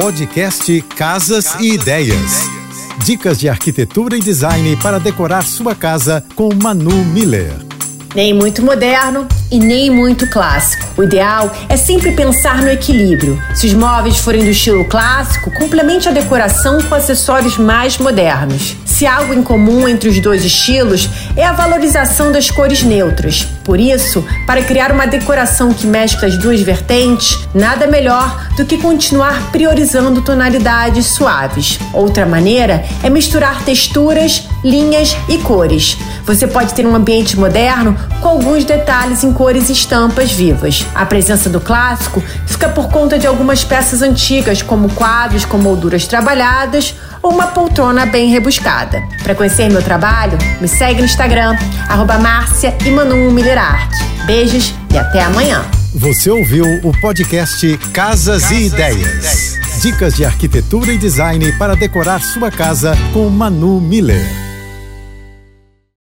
Podcast Casas e Ideias. Dicas de arquitetura e design para decorar sua casa com Manu Miller. Nem muito moderno e nem muito clássico. O ideal é sempre pensar no equilíbrio. Se os móveis forem do estilo clássico, complemente a decoração com acessórios mais modernos. Se algo em comum entre os dois estilos é a valorização das cores neutras. Por isso, para criar uma decoração que mescla as duas vertentes, nada melhor do que continuar priorizando tonalidades suaves. Outra maneira é misturar texturas, linhas e cores. Você pode ter um ambiente moderno com alguns detalhes em cores e estampas vivas. A presença do clássico fica por conta de algumas peças antigas, como quadros com molduras trabalhadas ou uma poltrona bem rebuscada. Para conhecer meu trabalho, me segue no Instagram, arroba Márcia Beijos e até amanhã. Você ouviu o podcast Casas, Casas e, Ideias. e Ideias. Dicas de arquitetura e design para decorar sua casa com Manu Miller.